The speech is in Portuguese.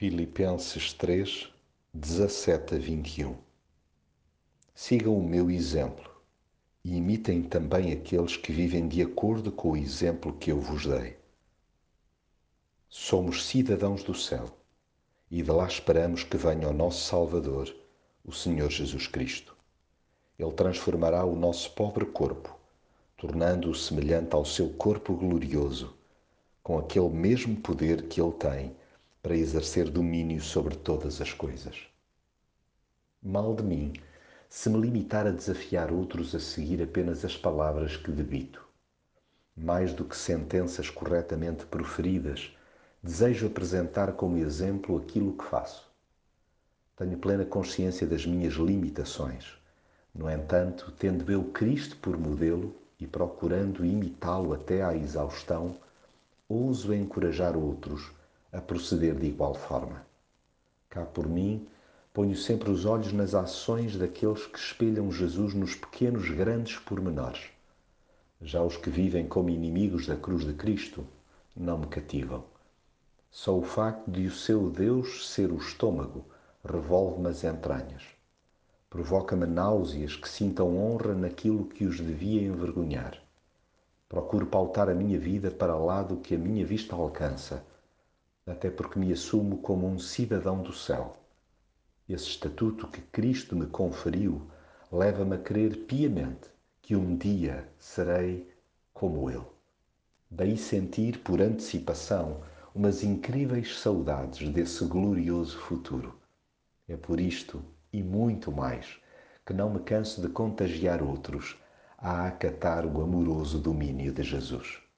Filipenses 3, 17 a 21 Sigam o meu exemplo e imitem também aqueles que vivem de acordo com o exemplo que eu vos dei. Somos cidadãos do céu e de lá esperamos que venha o nosso Salvador, o Senhor Jesus Cristo. Ele transformará o nosso pobre corpo, tornando-o semelhante ao seu corpo glorioso, com aquele mesmo poder que ele tem para exercer domínio sobre todas as coisas. Mal de mim se me limitar a desafiar outros a seguir apenas as palavras que debito. Mais do que sentenças corretamente proferidas, desejo apresentar como exemplo aquilo que faço. Tenho plena consciência das minhas limitações. No entanto, tendo eu Cristo por modelo e procurando imitá-lo até à exaustão, ouso encorajar outros a proceder de igual forma. Cá por mim, ponho sempre os olhos nas ações daqueles que espelham Jesus nos pequenos grandes pormenores. Já os que vivem como inimigos da cruz de Cristo não me cativam. Só o facto de o seu Deus ser o estômago revolve-me as entranhas. Provoca-me náuseas que sintam honra naquilo que os devia envergonhar. Procuro pautar a minha vida para lá do que a minha vista alcança até porque me assumo como um cidadão do céu. Esse estatuto que Cristo me conferiu leva-me a crer piamente que um dia serei como Ele. Daí sentir por antecipação umas incríveis saudades desse glorioso futuro. É por isto e muito mais que não me canso de contagiar outros a acatar o amoroso domínio de Jesus.